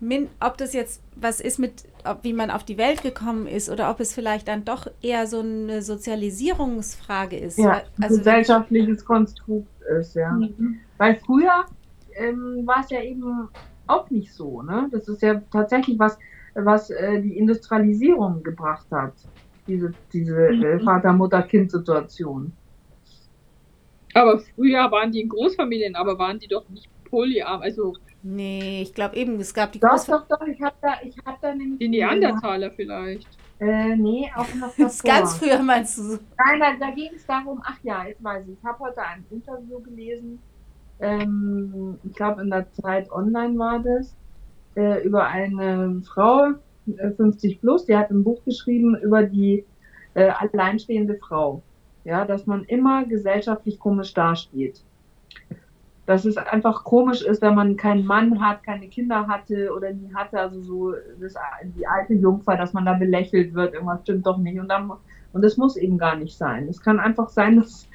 Min, ob das jetzt was ist mit, ob, wie man auf die Welt gekommen ist oder ob es vielleicht dann doch eher so eine Sozialisierungsfrage ist. Ja, also gesellschaftliches Konstrukt ist, ja. Mhm. Weil früher ähm, war es ja eben auch nicht so, ne? Das ist ja tatsächlich was, was äh, die Industrialisierung gebracht hat. Diese, diese äh, mhm. Vater-Mutter-Kind-Situation. Aber früher waren die in Großfamilien, aber waren die doch nicht polyarm, also Nee, ich glaube eben, es gab die Doch, doch, doch, ich habe da, ich hab da nämlich. Die Neandertaler vielleicht. Äh, nee, auch noch Das ist ganz früher meinst du? Nein, nein, da ging es darum, ach ja, jetzt weiß ich. Ich habe heute ein Interview gelesen, ähm, ich glaube in der Zeit online war das, äh, über eine Frau, äh, 50 plus, die hat ein Buch geschrieben über die äh, alleinstehende Frau. Ja, dass man immer gesellschaftlich komisch dasteht dass es einfach komisch ist, wenn man keinen Mann hat, keine Kinder hatte oder nie hatte, also so das, die alte Jungfer, dass man da belächelt wird, irgendwas stimmt doch nicht. Und, dann, und das muss eben gar nicht sein. Es kann einfach sein, dass,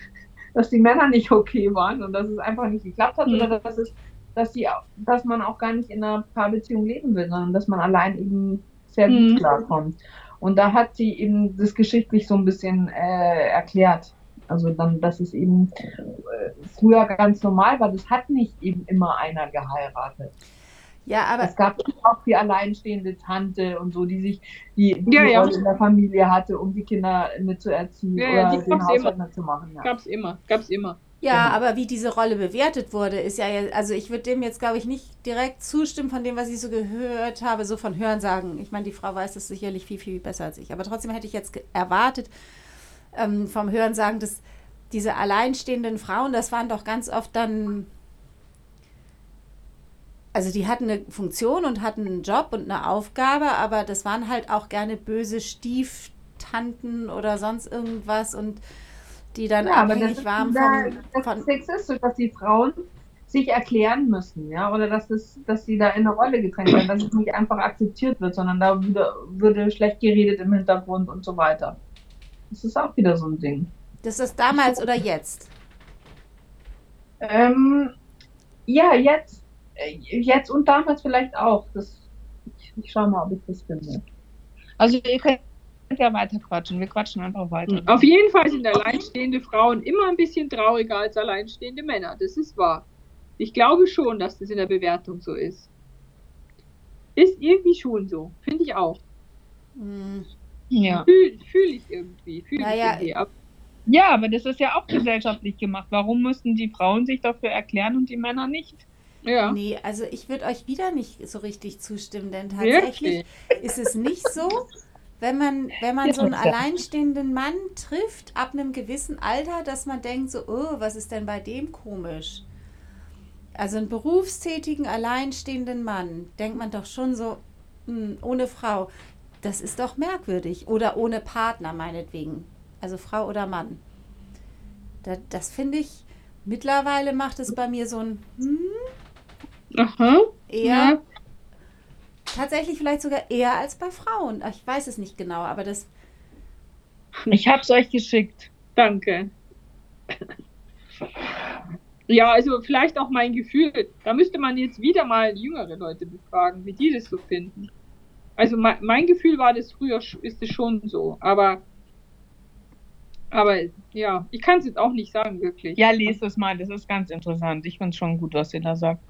dass die Männer nicht okay waren und dass es einfach nicht geklappt hat mhm. oder dass, es, dass, die, dass man auch gar nicht in einer Paarbeziehung leben will, sondern dass man allein eben sehr gut mhm. klarkommt. Und da hat sie eben das geschichtlich so ein bisschen äh, erklärt. Also dann, dass es eben äh, früher ganz normal war. Das hat nicht eben immer einer geheiratet. Ja, aber es gab auch die alleinstehende Tante und so, die sich die, die ja, ja. In der Familie hatte, um die Kinder mitzuerziehen ja, oder den Haushalt mitzumachen. Ja. Gab's immer, gab's immer. Ja, genau. aber wie diese Rolle bewertet wurde, ist ja, also ich würde dem jetzt, glaube ich, nicht direkt zustimmen von dem, was ich so gehört habe, so von Hörensagen. Ich meine, die Frau weiß das sicherlich viel, viel besser als ich. Aber trotzdem hätte ich jetzt erwartet, ähm, vom Hören sagen, dass diese alleinstehenden Frauen, das waren doch ganz oft dann, also die hatten eine Funktion und hatten einen Job und eine Aufgabe, aber das waren halt auch gerne böse Stieftanten oder sonst irgendwas und die dann ja, abhängig waren von, das von... ist sexistisch, dass die Frauen sich erklären müssen, ja, oder dass es, dass sie da in eine Rolle gedrängt werden, dass es nicht einfach akzeptiert wird, sondern da würde, würde schlecht geredet im Hintergrund und so weiter. Das ist auch wieder so ein Ding. Das ist damals oder jetzt? Ähm, ja, jetzt. Äh, jetzt und damals vielleicht auch. Das, ich, ich schaue mal, ob ich das finde. Also ihr könnt ja weiter quatschen. Wir quatschen einfach weiter. Auf jeden Fall sind alleinstehende Frauen immer ein bisschen trauriger als alleinstehende Männer. Das ist wahr. Ich glaube schon, dass das in der Bewertung so ist. Ist irgendwie schon so. Finde ich auch. Hm. Ja. Fühle fühl ich irgendwie. Fühl naja. ich irgendwie. Ja, aber das ist ja auch gesellschaftlich gemacht. Warum müssten die Frauen sich dafür erklären und die Männer nicht? Ja. Nee, also ich würde euch wieder nicht so richtig zustimmen, denn tatsächlich Wirklich? ist es nicht so, wenn man, wenn man so einen alleinstehenden Mann trifft, ab einem gewissen Alter, dass man denkt so, oh, was ist denn bei dem komisch? Also einen berufstätigen, alleinstehenden Mann, denkt man doch schon so, mh, hm, ohne Frau das ist doch merkwürdig. Oder ohne Partner meinetwegen. Also Frau oder Mann. Da, das finde ich, mittlerweile macht es bei mir so ein hm, Aha. Eher. Ja. Tatsächlich vielleicht sogar eher als bei Frauen. Ich weiß es nicht genau, aber das. Ich habe es euch geschickt. Danke. Ja, also vielleicht auch mein Gefühl. Da müsste man jetzt wieder mal jüngere Leute befragen, wie die das so finden. Also mein, mein Gefühl war das früher, ist es schon so, aber aber ja, ich kann es jetzt auch nicht sagen, wirklich. Ja, lest es mal, das ist ganz interessant. Ich finde es schon gut, was ihr da sagt.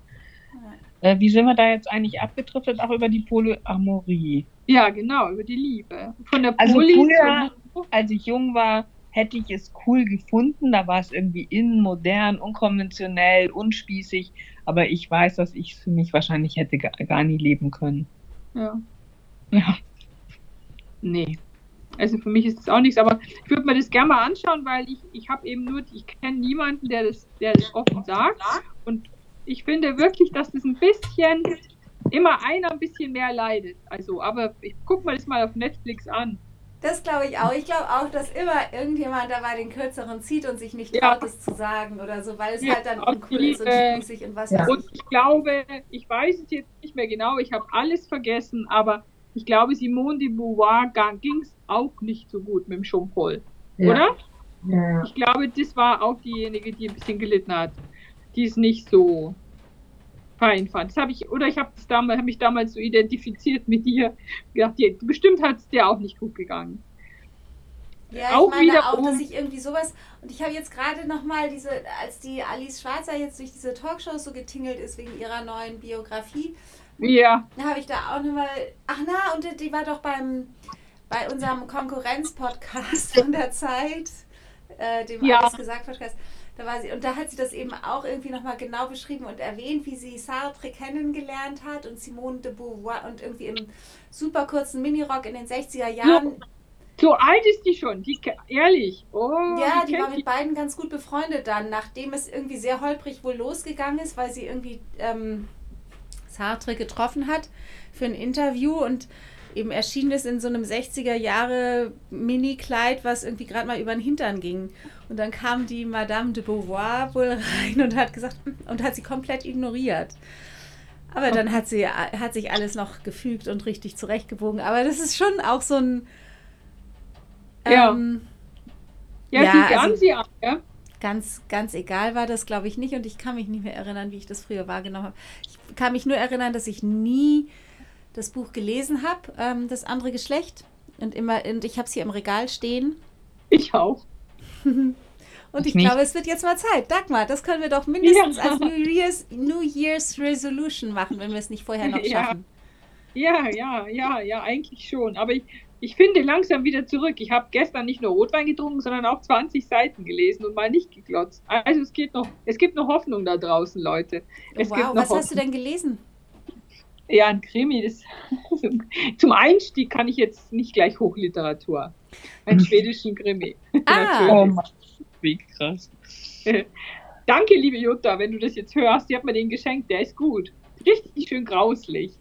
Äh, wie sind wir da jetzt eigentlich abgetriftet? Auch über die Polyamorie. Ja, genau, über die Liebe. Von der also früher, als ich jung war, hätte ich es cool gefunden. Da war es irgendwie in, modern, unkonventionell, unspießig. Aber ich weiß, dass ich es für mich wahrscheinlich hätte gar, gar nie leben können. Ja. Ja. Nee. Also für mich ist das auch nichts, aber ich würde mir das gerne mal anschauen, weil ich, ich habe eben nur, ich kenne niemanden, der das, der das offen sagt. Und ich finde wirklich, dass das ein bisschen immer einer ein bisschen mehr leidet. Also, aber ich guck mal das mal auf Netflix an. Das glaube ich auch. Ich glaube auch, dass immer irgendjemand dabei den Kürzeren zieht und sich nicht traut, es zu sagen oder so, weil es ja, halt dann uncool ist und spießig und was ja. Und ich glaube, ich weiß es jetzt nicht mehr genau, ich habe alles vergessen, aber ich glaube, Simone de Beauvoir ging es auch nicht so gut mit dem Jean-Paul. Ja. Oder? Ja. Ich glaube, das war auch diejenige, die ein bisschen gelitten hat. Die es nicht so fein fand. Das habe ich, oder ich habe damals, hab mich damals so identifiziert mit dir. Gedacht, die, bestimmt hat es dir auch nicht gut gegangen. Ja, auch ich meine auch, dass ich irgendwie sowas, und ich habe jetzt gerade nochmal diese, als die Alice Schwarzer jetzt durch diese Talkshows so getingelt ist wegen ihrer neuen Biografie, ja. habe ich da auch nochmal, ach na, und die war doch beim, bei unserem Konkurrenz-Podcast von der Zeit, äh, dem ja. Alles gesagt Podcast, da war sie, und da hat sie das eben auch irgendwie nochmal genau beschrieben und erwähnt, wie sie Sartre kennengelernt hat und Simone de Beauvoir und irgendwie im super kurzen Minirock in den 60er Jahren. So, so alt ist die schon, die, ehrlich. Oh, ja, die, die war mit beiden ganz gut befreundet dann, nachdem es irgendwie sehr holprig wohl losgegangen ist, weil sie irgendwie ähm, Sartre getroffen hat für ein Interview und eben erschien es in so einem 60er Jahre Mini-Kleid, was irgendwie gerade mal über den Hintern ging. Und dann kam die Madame de Beauvoir wohl rein und hat gesagt, und hat sie komplett ignoriert. Aber dann hat sie hat sich alles noch gefügt und richtig zurechtgebogen. Aber das ist schon auch so ein ähm, ja. Ja, ja, sie also, sie auch, ja. Ganz, ganz egal war das, glaube ich, nicht. Und ich kann mich nicht mehr erinnern, wie ich das früher wahrgenommen habe. Ich kann mich nur erinnern, dass ich nie das Buch gelesen habe, ähm, das andere Geschlecht. Und immer, und ich habe es hier im Regal stehen. Ich auch. Und ich, ich glaube, es wird jetzt mal Zeit. Dagmar, das können wir doch mindestens ja. als New Year's, New Year's Resolution machen, wenn wir es nicht vorher noch schaffen. Ja, ja, ja, ja, eigentlich schon. Aber ich, ich finde langsam wieder zurück. Ich habe gestern nicht nur Rotwein getrunken, sondern auch 20 Seiten gelesen und mal nicht geglotzt. Also es geht noch, es gibt noch Hoffnung da draußen, Leute. Es wow, was Hoffnung. hast du denn gelesen? Ja, ein Krimi. Das, zum Einstieg kann ich jetzt nicht gleich Hochliteratur. Einen schwedischen Krimi. Ah, oh, wie krass. Danke, liebe Jutta, wenn du das jetzt hörst. Die hat mir den geschenkt. Der ist gut. Richtig schön grauslich.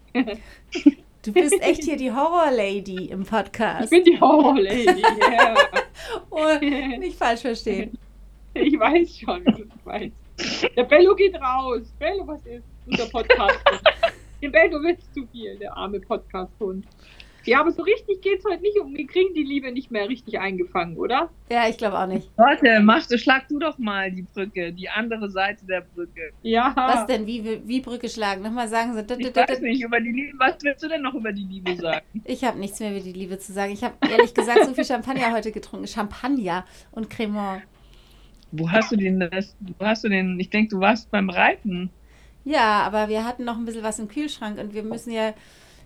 Du bist echt hier die Horror-Lady im Podcast. Ich bin die Horror-Lady, ja. oh, nicht falsch verstehen. Ich weiß schon, ich weiß. Der Bello geht raus. Bello, was ist? Unser Podcast. Dem Bello wird zu viel, der arme Podcast-Hund. Ja, aber so richtig geht es heute nicht um. Wir kriegen die Liebe nicht mehr richtig eingefangen, oder? Ja, ich glaube auch nicht. Warte, mach, schlag du doch mal die Brücke, die andere Seite der Brücke. Ja. Was denn? Wie, wie Brücke schlagen? Nochmal sagen Sie. Ich weiß nicht, über die Liebe. Was willst du denn noch über die Liebe sagen? Ich habe nichts mehr über die Liebe zu sagen. Ich habe ehrlich gesagt so viel Champagner heute getrunken. Champagner und Cremant. Wo hast du den, wo hast du den, ich denke, du warst beim Reiten. Ja, aber wir hatten noch ein bisschen was im Kühlschrank und wir müssen ja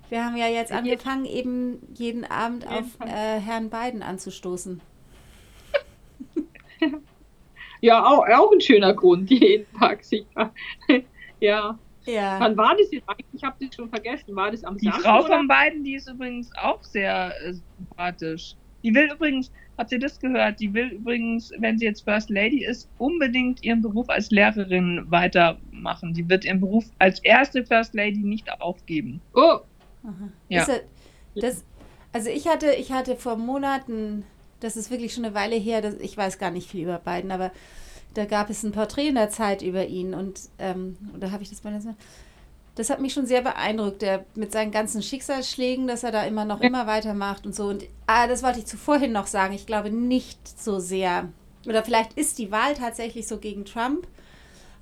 wir haben ja jetzt angefangen, eben jeden Abend auf äh, Herrn Biden anzustoßen. ja, auch, auch ein schöner Grund, jeden Tag sicher. ja. Ja. Wann war das jetzt eigentlich? Ich habe das schon vergessen. War das am die Samstag? Die Frau oder? von Biden, die ist übrigens auch sehr äh, sympathisch. Die will übrigens, habt ihr das gehört? Die will übrigens, wenn sie jetzt First Lady ist, unbedingt ihren Beruf als Lehrerin weitermachen. Die wird ihren Beruf als erste First Lady nicht aufgeben. Oh, ja. Er, das, also ich hatte, ich hatte vor Monaten, das ist wirklich schon eine Weile her, das, ich weiß gar nicht viel über Biden, aber da gab es ein Porträt in der Zeit über ihn und ähm, oder habe ich das mal das hat mich schon sehr beeindruckt, der mit seinen ganzen Schicksalsschlägen, dass er da immer noch immer weitermacht und so. Und ah, das wollte ich zuvorhin noch sagen. Ich glaube nicht so sehr, oder vielleicht ist die Wahl tatsächlich so gegen Trump,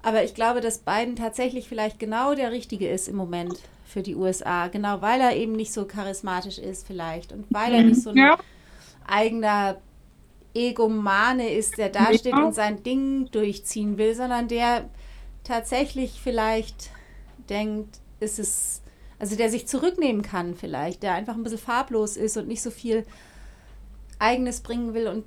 aber ich glaube, dass Biden tatsächlich vielleicht genau der Richtige ist im Moment für die USA. Genau, weil er eben nicht so charismatisch ist vielleicht und weil er nicht so ein ja. eigener Egomane ist, der da steht ja. und sein Ding durchziehen will, sondern der tatsächlich vielleicht denkt, ist es, also der sich zurücknehmen kann vielleicht, der einfach ein bisschen farblos ist und nicht so viel eigenes bringen will und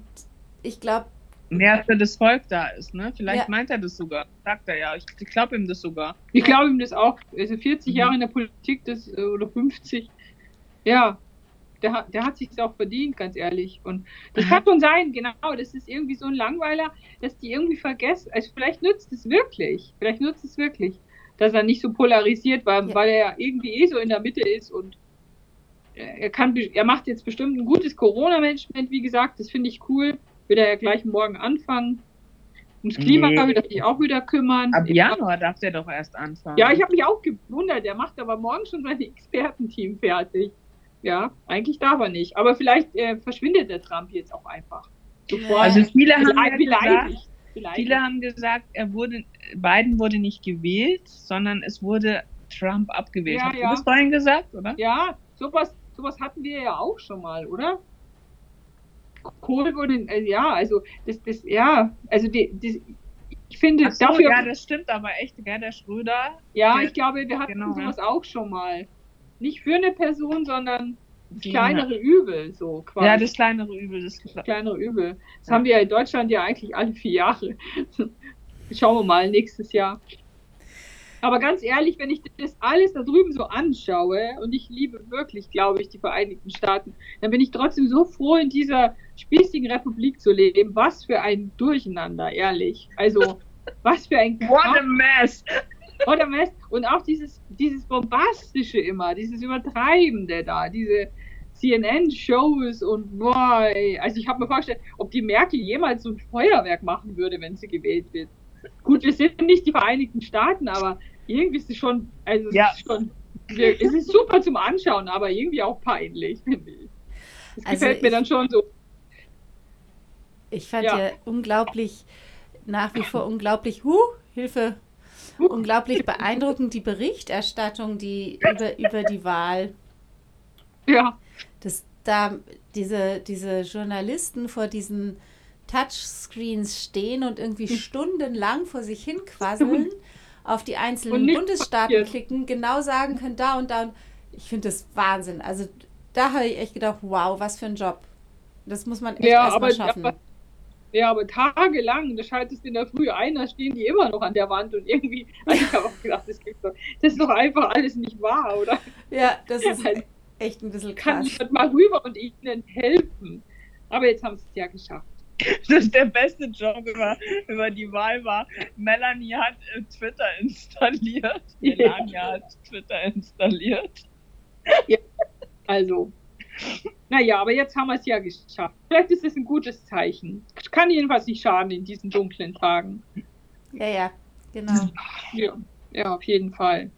ich glaube, mehr für das Volk da ist. Ne? Vielleicht ja. meint er das sogar. Sagt er ja. Ich, ich glaube ihm das sogar. Ich glaube ihm das auch. Also 40 mhm. Jahre in der Politik das, äh, oder 50. Ja, der, der hat sich das auch verdient, ganz ehrlich. Und das mhm. kann schon sein, genau. Das ist irgendwie so ein Langweiler, dass die irgendwie vergessen. Also vielleicht nützt es wirklich. Vielleicht nützt es wirklich dass er nicht so polarisiert, weil, Ja. weil er ja irgendwie eh so in der Mitte ist und er kann, er macht jetzt bestimmt ein gutes Corona-Management, wie gesagt, das finde ich cool. Wird er ja gleich morgen anfangen. Ums Klima Nee. wird er sich auch wieder kümmern. Ab Januar darf der doch erst anfangen. Ja, ich habe mich auch gewundert. Er macht aber morgen schon sein Expertenteam fertig. Ja, eigentlich darf er nicht. Aber vielleicht äh, verschwindet der Trump jetzt auch einfach. Sofort. Also viele haben, Vielleicht- ja gesagt, vielleicht. viele haben gesagt, er wurde, Biden wurde nicht gewählt, sondern es wurde Trump abgewählt. Ja, Hast ja. du das vorhin gesagt, oder? Ja, sowas, sowas hatten wir ja auch schon mal, oder? Kohl wurde, äh, ja, also das, das, ja, also die, die, ich finde so, dafür, ja, ja, das stimmt aber echt, gell, der Schröder. der- ich glaube, wir hatten genau, sowas auch schon mal. Nicht für eine Person, sondern Ja. Kleinere Übel, so quasi. Ja, das kleinere Übel. Das das kleinere Übel. Das haben wir ja in Deutschland ja eigentlich alle vier Jahre. Schauen wir mal nächstes Jahr. Aber ganz ehrlich, wenn ich das alles da drüben so anschaue und ich liebe wirklich, glaube ich, die Vereinigten Staaten, dann bin ich trotzdem so froh, in dieser spießigen Republik zu leben. Was für ein Durcheinander, ehrlich. Also, was für ein What a mess! oder Mess. Und auch dieses, dieses Bombastische immer, dieses Übertreibende da, diese CNN-Shows und boah, also ich habe mir vorgestellt, ob die Merkel jemals so ein Feuerwerk machen würde, wenn sie gewählt wird. Gut, wir sind nicht die Vereinigten Staaten, aber irgendwie ist es schon, also es Ja. ist schon, es ist super zum Anschauen, aber irgendwie auch peinlich, finde ich. Das Also gefällt mir ich- dann schon so. Ich fand Ja. ja. unglaublich, nach wie vor unglaublich, huh, Hilfe, unglaublich beeindruckend die Berichterstattung, die über, über die Wahl. Ja, dass da diese, diese Journalisten vor diesen Touchscreens stehen und irgendwie stundenlang vor sich hin quasseln, auf die einzelnen Bundesstaaten passiert. klicken, genau sagen können, da und da. Und ich finde das Wahnsinn. Also da habe ich echt gedacht, wow, was für ein Job. Das muss man echt Ja, erstmal schaffen. aber- Ja, aber tagelang, da schaltest du in der Früh ein, da stehen die immer noch an der Wand und irgendwie, also ich habe auch gedacht, das, doch, das ist doch einfach alles nicht wahr, oder? ja, das ist Also, echt ein bisschen Kann krass. jemand mal rüber und ihnen helfen? Aber jetzt haben sie es ja geschafft. Das ist der beste Joke über, über die Wahl war. Melanie hat äh, Twitter installiert. Ja. Melania hat Twitter installiert. Also, naja, aber jetzt haben wir es ja geschafft. Vielleicht ist es ein gutes Zeichen. Kann jedenfalls nicht schaden in diesen dunklen Tagen. Ja, ja, genau. Ja, ja auf jeden Fall.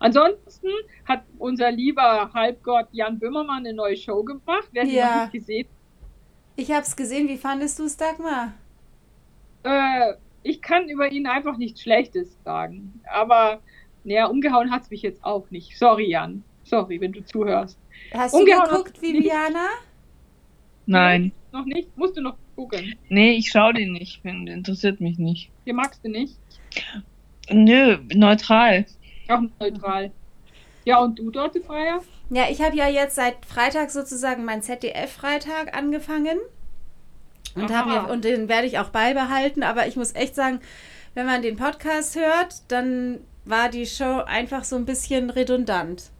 Ansonsten hat unser lieber Halbgott Jan Böhmermann eine neue Show gemacht. Wer sie Ja. noch nicht gesehen Ich habe es gesehen. Wie fandest du es, Dagmar? Äh, ich kann über ihn einfach nichts Schlechtes sagen. Aber, naja, umgehauen hat es mich jetzt auch nicht. Sorry, Jan. Sorry, wenn du zuhörst. Hast du Umgehauen geguckt, hat's nicht. Viviana? Nein. Noch nicht? Musst du noch gucken. Nee, ich schaue den nicht. Interessiert mich nicht. Hier magst du nicht. Nö, neutral. Auch neutral. Ja, und du, Dorte Freier? Ja, ich habe ja jetzt seit Freitag sozusagen meinen ZDF-Freitag angefangen. Und, mir, und den werde ich auch beibehalten. Aber ich muss echt sagen, wenn man den Podcast hört, dann war die Show einfach so ein bisschen redundant.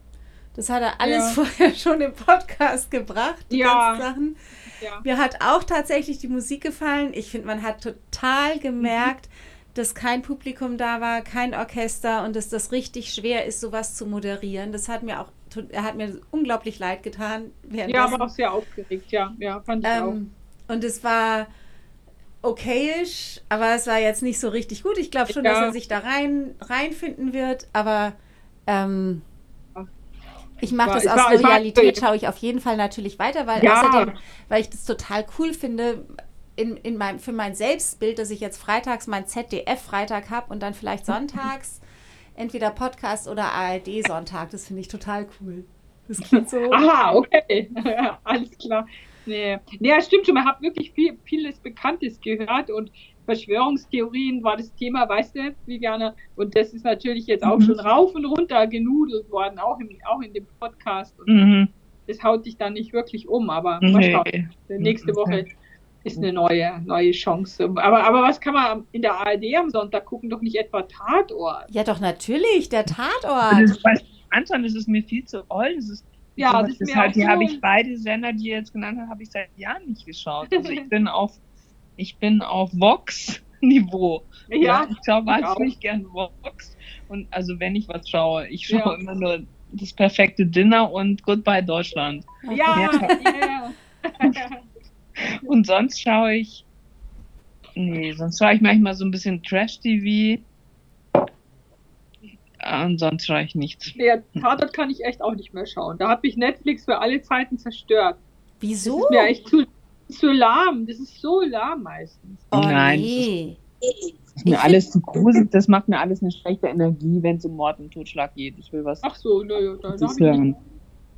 Das hat er alles Ja. vorher schon im Podcast gebracht, die Ja. ganzen Sachen. Ja. Mir hat auch tatsächlich die Musik gefallen. Ich finde, man hat total gemerkt, dass kein Publikum da war, kein Orchester und dass das richtig schwer ist, sowas zu moderieren. Das hat mir auch, er hat mir unglaublich leid getan. Ja, aber auch sehr aufgeregt, ja. Ja, fand ich auch. Ähm, und es war okayisch, aber es war jetzt nicht so richtig gut. Ich glaube schon, Ja. dass er sich da rein reinfinden wird, aber ähm, ich mache das es aus war- Loyalität, schaue ich auf jeden Fall natürlich weiter, weil Ja. außerdem, weil ich das total cool finde, in, in meinem, für mein Selbstbild, dass ich jetzt freitags mein ZDF-Freitag habe und dann vielleicht sonntags entweder Podcast oder ARD-Sonntag. Das finde ich total cool. Das klingt so. Aha, okay. Alles klar. Nee. nee, ja, stimmt schon. Man hat wirklich viel, vieles Bekanntes gehört und Verschwörungstheorien war das Thema, weißt du, Viviane? Und das ist natürlich jetzt auch Mhm. schon rauf und runter genudelt worden, auch, im, auch in dem Podcast. Und Mhm. das haut dich dann nicht wirklich um, aber mal Nee. schauen. Nächste. Woche ist eine neue, neue Chance. Aber, aber was kann man in der ARD am Sonntag gucken? Doch nicht etwa Tatort. Ja, doch, natürlich, der Das Tatort. ist, weiß, Anton, das ist mir viel zu old. Das ist, Ja, das ist das mir halt, auch die so- habe ich beide Sender, die ihr jetzt genannt habt, habe ich seit Jahren nicht geschaut. Also ich bin auf, ich bin auf Vox Niveau. Ja, ich schaue wahnsinnig gern Vox. Und also wenn ich was schaue, ich schaue Ja. immer nur das perfekte Dinner und Goodbye Deutschland. ja, ja. Und sonst schaue ich. Nee, sonst schaue ich manchmal so ein bisschen Trash-TV. Und sonst schaue ich nichts. Der Tatort kann ich echt auch nicht mehr schauen. Da hat mich Netflix für alle Zeiten zerstört. Das Wieso? ist mir echt zu, zu lahm. Das ist so lahm meistens. Oh Nein, nee. Das ist mir Ich alles zu gruselig, das macht mir alles eine schlechte Energie, wenn es um Mord und Totschlag geht. Ich will was Ach so, naja, da, habe ich,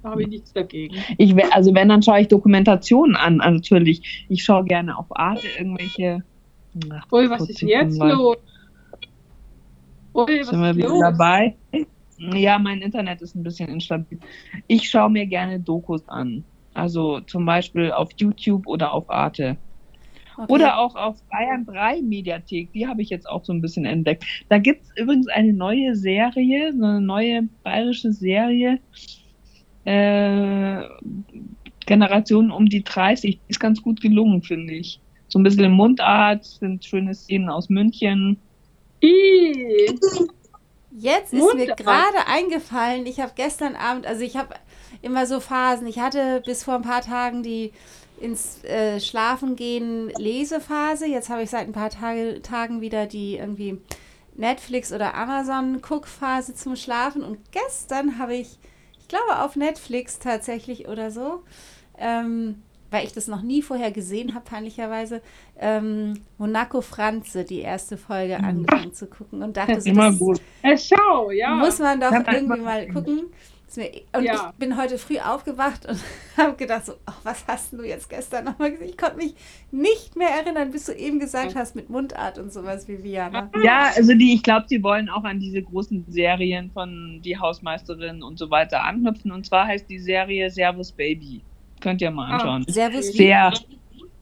da hab ich nichts dagegen. Ich, also wenn, dann schaue ich Dokumentationen an, also natürlich. Ich schaue gerne auf Arte irgendwelche. Ach, Ui, was ist jetzt mal. los? Ui, was Sind wir wieder los? dabei? Ja, mein Internet ist ein bisschen instabil. Ich schaue mir gerne Dokus an. Also zum Beispiel auf YouTube oder auf Arte. Okay. Oder auch auf Bayern 3 Mediathek. Die habe ich jetzt auch so ein bisschen entdeckt. Da gibt es übrigens eine neue Serie, so eine neue bayerische Serie. Äh, Generation um die 30. Die ist ganz gut gelungen, finde ich. So ein bisschen Mundart, sind schöne Szenen aus München. Jetzt ist mir Wunderbar. gerade eingefallen, ich habe gestern Abend, also ich habe immer so Phasen. Ich hatte bis vor ein paar Tagen die ins äh, Schlafen gehen Lesephase. Jetzt habe ich seit ein paar Tage, Tagen wieder die irgendwie Netflix oder Amazon Guckphase zum Schlafen. Und gestern habe ich, ich glaube auf Netflix tatsächlich oder so, ähm, weil ich das noch nie vorher gesehen habe, peinlicherweise, ähm, Monaco Franze, die erste Folge angefangen zu gucken und dachte so, Immer das gut. äh, schau, ja. muss man doch irgendwie mal gucken. Mir- Und Ja. ich bin heute früh aufgewacht und habe gedacht, so, ach, was hast du jetzt gestern nochmal gesehen? Ich konnte mich nicht mehr erinnern, bis du eben gesagt hast mit Mundart und sowas wie Viana. Ja, also die, ich glaube, die wollen auch an diese großen Serien von Die Hausmeisterin und so weiter anknüpfen. Und zwar heißt die Serie Servus Baby. Könnt ihr mal Ah. anschauen. Servus, wie? Sehr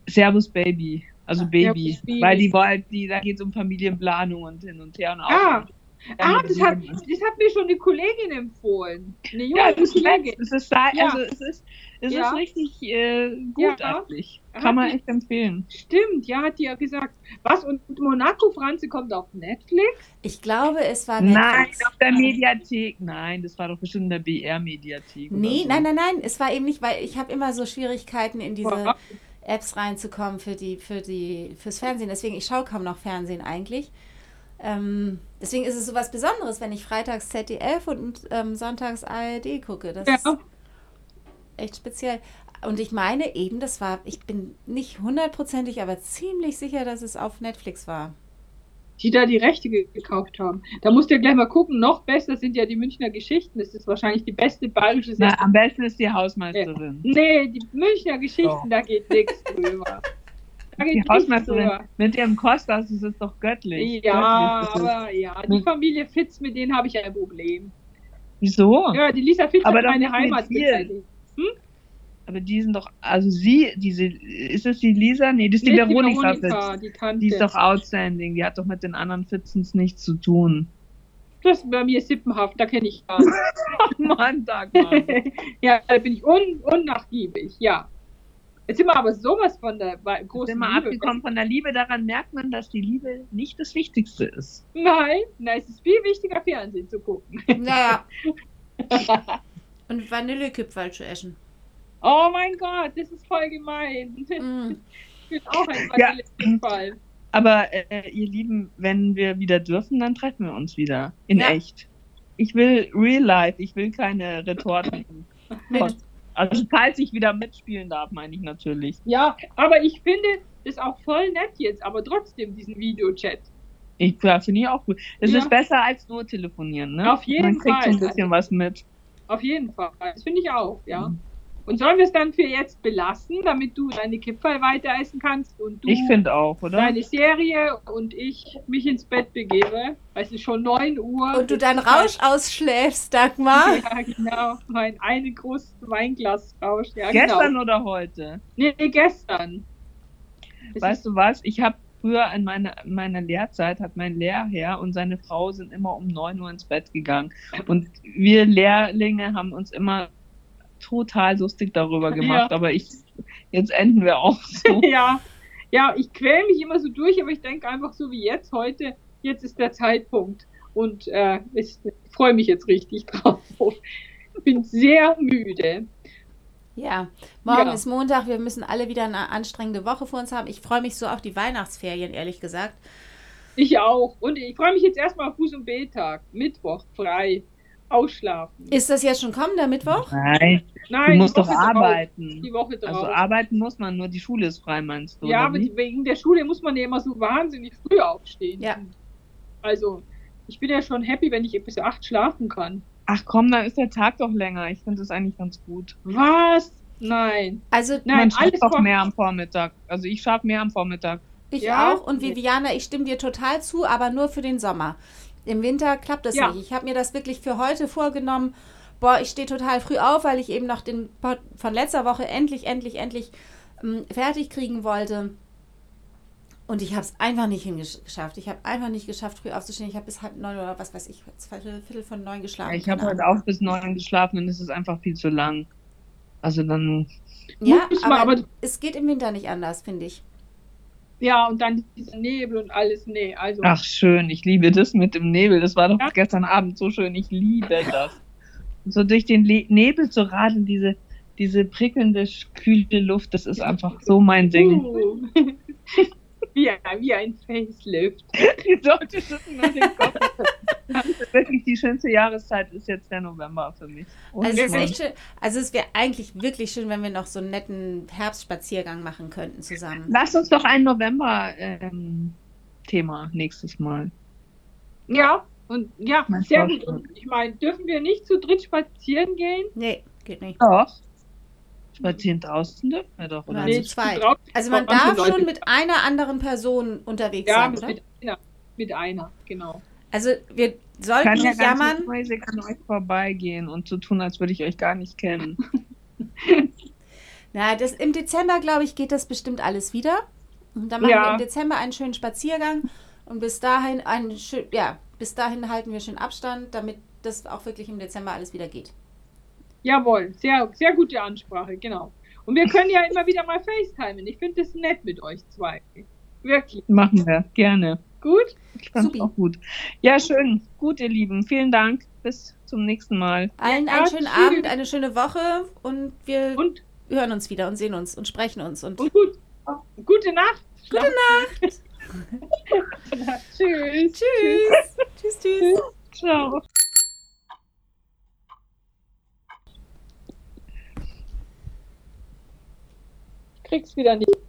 Servus Baby. Also Baby. Servus Baby. Weil die wollen, die, da geht es um Familienplanung und hin und her und auch. Ah, ah Ja, das, hat, das hat mir schon eine Kollegin empfohlen. Eine junge Ja, das ist, Kollegin. es ist, da, Ja. also es ist, es Ja. ist richtig äh, gut Ja. eigentlich. Kann man echt empfehlen. Stimmt, ja, hat die ja gesagt. Was? Und Monaco Franze kommt auf Netflix? Ich glaube, es war Nein, Netflix. auf der Mediathek. Nein, das war doch bestimmt in der BR-Mediathek. Nee, so. nein, nein, nein, es war eben nicht, weil ich habe immer so Schwierigkeiten in diese Wow. Apps reinzukommen für die, für die, fürs Fernsehen. Deswegen, ich schaue kaum noch Fernsehen eigentlich. Ähm, deswegen ist es so was Besonderes, wenn ich freitags ZDF und ähm, sonntags ARD gucke. Das Ja. ist echt speziell. Und ich meine eben, das war, ich bin nicht hundertprozentig, aber ziemlich sicher, dass es auf Netflix war. Die da die Rechte ge gekauft haben. Da musst du ja gleich mal gucken. Noch besser sind ja die Münchner Geschichten. Das ist wahrscheinlich die beste bayerische Na, Serie. am besten ist die Hausmeisterin. Nee, die Münchner Geschichten, Doch. da geht nichts drüber. Die nichts Hausmeisterin drüber. mit ihrem Kostas, das ist doch göttlich. Ja, Göttlich aber ja, die Familie Fitz, mit denen habe ich ein Problem. Wieso? Ja, die Lisa Fitz Aber hat meine nicht Heimat geteilt. Aber die sind doch, also sie, diese, ist es die Lisa? Nee, das ist die Nee, Veronika, Veronika, Fitz. die Tante. Die ist doch outstanding, die hat doch mit den anderen Fitzens nichts zu tun. Das ist bei mir sippenhaft, da kenne ich gar nicht. Mann, Dagmar. ja, da bin ich un unnachgiebig, ja. Jetzt sind wir aber sowas von der großen Sind wir Liebe. abgekommen von der Liebe, daran merkt man, dass die Liebe nicht das Wichtigste ist. Nein, nein, es ist viel wichtiger, Fernsehen zu gucken. Naja. Und Vanillekipferl zu essen. oh mein Gott, das ist voll gemein. Mm. Ich bin auch ein Ja. Vanillekipferl. Aber äh, ihr Lieben, wenn wir wieder dürfen, dann treffen wir uns wieder. In Ja. echt. Ich will real life, ich will keine Retorten. Mit, Also falls ich wieder mitspielen darf, meine ich natürlich. Ja, aber ich finde das auch voll nett jetzt, aber trotzdem diesen Videochat. Ich ja, finde ich auch gut. Es Ja. ist besser als nur telefonieren, ne? Auf jeden Man kriegt so ein Fall. bisschen was mit. Auf jeden Fall. Das finde ich auch, ja. Mhm. Und sollen wir es dann für jetzt belassen, damit du deine Kipferl weiter essen kannst und du Ich finde auch, oder? deine Serie und ich mich ins Bett begebe, weil es ist schon 9 Uhr. und du deinen Rausch ausschläfst, Dagmar. Ja, genau. Mein eine großes Weinglas Rausch. Ja, Gestern genau. oder heute? Nee, gestern. Das Weißt du was? Ich habe früher in meiner, in meiner Lehrzeit hat mein Lehrherr und seine Frau sind immer um 9 Uhr ins Bett gegangen. Und wir Lehrlinge haben uns immer total lustig darüber gemacht, Ja. aber ich, jetzt enden wir auch so. ja, ja, ich quäle mich immer so durch, aber ich denke einfach so wie jetzt heute, jetzt ist der Zeitpunkt. Und äh, ich, freue mich jetzt richtig drauf. Ich bin sehr müde. Ja, morgen Ja. ist Montag. Wir müssen alle wieder eine anstrengende Woche vor uns haben. Ich freue mich so auf die Weihnachtsferien, ehrlich gesagt. Ich auch. Und ich freue mich jetzt erstmal auf Fuß- und B-Tag. Mittwoch, frei. Ausschlafen. Ist das jetzt schon kommender Mittwoch? Nein, Nein, du musst die doch arbeiten. Die Woche drauf. Also arbeiten muss man, nur die Schule ist frei, meinst du? ja, aber wegen der Schule muss man ja immer so wahnsinnig früh aufstehen. Ja. Also, ich bin ja schon happy, wenn ich bis acht schlafen kann. Ach komm, dann ist der Tag doch länger. Ich finde das eigentlich ganz gut. Was? Nein. Also Nein, man schafft alles doch mehr am Vormittag. Also ich schaffe mehr am Vormittag. ich Ja? auch. Und Viviana, ich stimme dir total zu, aber nur für den Sommer. Im Winter klappt das Ja. nicht. Ich habe mir das wirklich für heute vorgenommen. Boah, ich stehe total früh auf, weil ich eben noch den Pod von letzter Woche endlich, endlich, endlich ähm, fertig kriegen wollte. Und ich habe es einfach nicht hingeschafft. Ich habe einfach nicht geschafft, früh aufzustehen. Ich habe bis halb neun oder was weiß ich, Viertel, Viertel von neun geschlafen. ich habe heute auch bis neun geschlafen und es ist einfach viel zu lang. Also dann, Ja, aber, aber- es geht im Winter nicht anders, finde ich. Ja, und dann dieser Nebel und alles. Nee, also. ach schön, ich liebe das mit dem Nebel. Das war doch Ja. gestern Abend so schön. Ich liebe das. So durch den Le Nebel zu radeln, diese, diese prickelnde, kühle Luft, das ist einfach so mein Ding. Uh. wie, ein, wie ein Facelift. Die Leute schütteln nur den Kopf. Das ist wirklich die schönste Jahreszeit ist jetzt der November für mich. Ohne Also es ist Schmarrn. echt schön. Also es wäre eigentlich wirklich schön, wenn wir noch so einen netten Herbstspaziergang machen könnten zusammen. Lass uns doch ein November-Thema nächstes Mal. Ja, und ja, Mein sehr gut. Und ich meine, dürfen wir nicht zu dritt spazieren gehen? Nee, geht nicht. Doch. Spazieren draußen dürfen wir doch, oder zu zweit. draußen Also man darf schon mit einer anderen Person unterwegs Ja, sein, oder? mit einer. Mit einer, genau. Also wir Ich sollten kann ja ganz jammern. crazy an euch vorbeigehen und so tun, als würde ich euch gar nicht kennen. Na, das, im Dezember, glaube ich, geht das bestimmt alles wieder. Und dann machen Ja. wir im Dezember einen schönen Spaziergang. Und bis dahin, einen schön, ja, bis dahin halten wir schön Abstand, damit das auch wirklich im Dezember alles wieder geht. Jawohl, sehr, sehr gute Ansprache, genau. Und wir können ja immer wieder mal FaceTimen. Ich finde das nett mit euch zwei. Wirklich. Machen wir, gerne. Gut? Ich fand's Supi. auch gut. Ja, schön. Gut, ihr Lieben. Vielen Dank. Bis zum nächsten Mal. Allen Ja, einen schönen tschüss. Abend, eine schöne Woche und wir Und, hören uns wieder und sehen uns und sprechen uns. Und und gut. Gute Nacht. Gute Nacht. Tschüss. tschüss. tschüss, tschüss. Ciao. Ich krieg's wieder nicht.